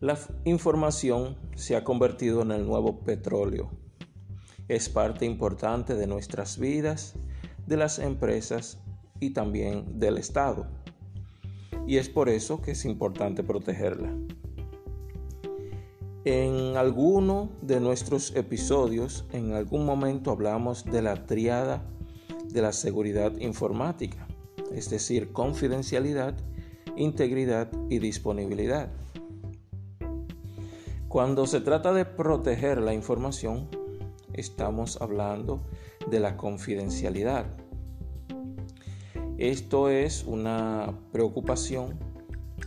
La información se ha convertido en el nuevo petróleo. Es parte importante de nuestras vidas, de las empresas y también del Estado. Y es por eso que es importante protegerla. En alguno de nuestros episodios, en algún momento hablamos de la triada de la seguridad informática, es decir, confidencialidad, integridad y disponibilidad. Cuando se trata de proteger la información, estamos hablando de la confidencialidad. Esto es una preocupación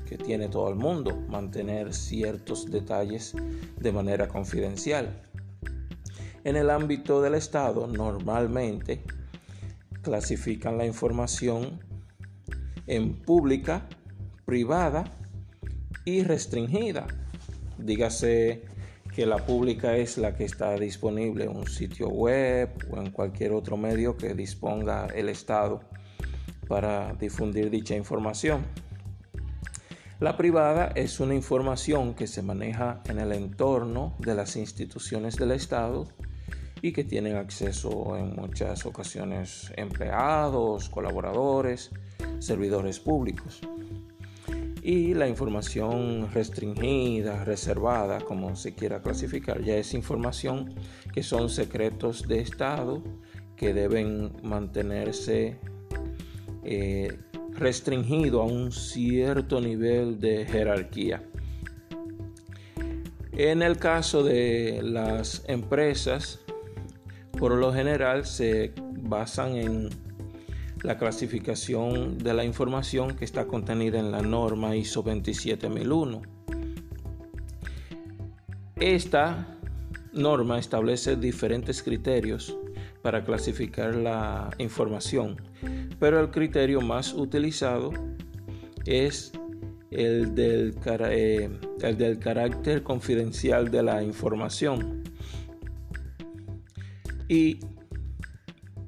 que tiene todo el mundo, mantener ciertos detalles de manera confidencial. En el ámbito del Estado, normalmente clasifican la información en pública, privada y restringida. Dígase que la pública es la que está disponible en un sitio web o en cualquier otro medio que disponga el Estado para difundir dicha información. La privada es una información que se maneja en el entorno de las instituciones del Estado y que tienen acceso en muchas ocasiones empleados, colaboradores, servidores públicos. Y la información restringida, reservada, como se quiera clasificar, ya es información que son secretos de Estado que deben mantenerse eh, restringido a un cierto nivel de jerarquía. En el caso de las empresas, por lo general se basan en la clasificación de la información que está contenida en la norma ISO 27001. Esta norma establece diferentes criterios para clasificar la información, pero el criterio más utilizado es el del, eh, carácter confidencial de la información. Y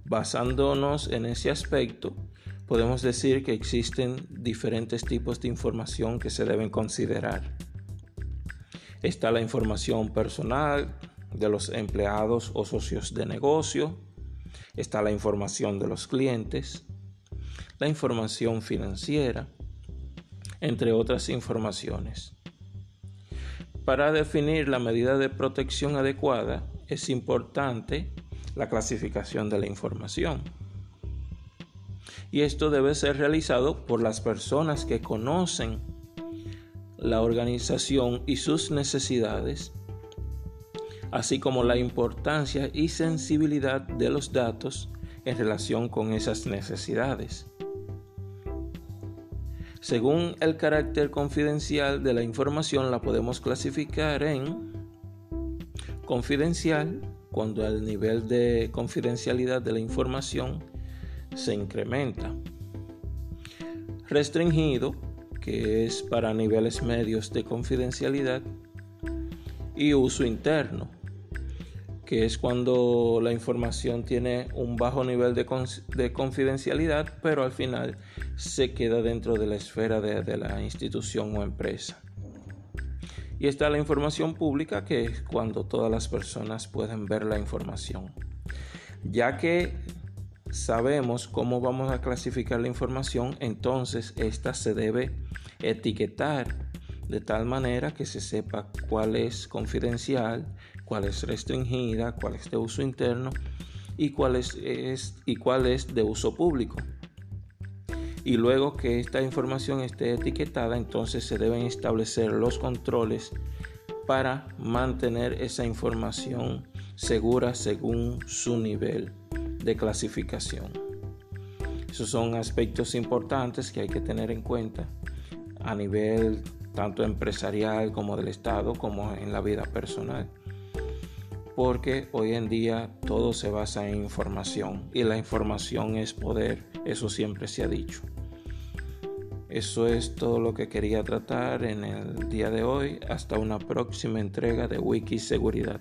basándonos en ese aspecto, podemos decir que existen diferentes tipos de información que se deben considerar. Está la información personal de los empleados o socios de negocio, está la información de los clientes, la información financiera, entre otras informaciones. Para definir la medida de protección adecuada es importante la clasificación de la información. Y esto debe ser realizado por las personas que conocen la organización y sus necesidades, así como la importancia y sensibilidad de los datos en relación con esas necesidades. Según el carácter confidencial de la información la podemos clasificar en confidencial, cuando el nivel de confidencialidad de la información se incrementa. Restringido, que es para niveles medios de confidencialidad. Y uso interno, que es cuando la información tiene un bajo nivel de, confidencialidad, pero al final se queda dentro de la esfera de la institución o empresa. Y está la información pública, que es cuando todas las personas pueden ver la información. Ya que sabemos cómo vamos a clasificar la información, entonces esta se debe etiquetar de tal manera que se sepa cuál es confidencial, cuál es restringida, cuál es de uso interno y cuál es, es, y cuál es de uso público y luego que esta información esté etiquetada, entonces se deben establecer los controles para mantener esa información segura según su nivel de clasificación. Esos son aspectos importantes que hay que tener en cuenta a nivel tanto empresarial como del Estado como en la vida personal. Porque hoy en día todo se basa en información y la información es poder, eso siempre se ha dicho. Eso es todo lo que quería tratar en el día de hoy. Hasta una próxima entrega de Wiki Seguridad.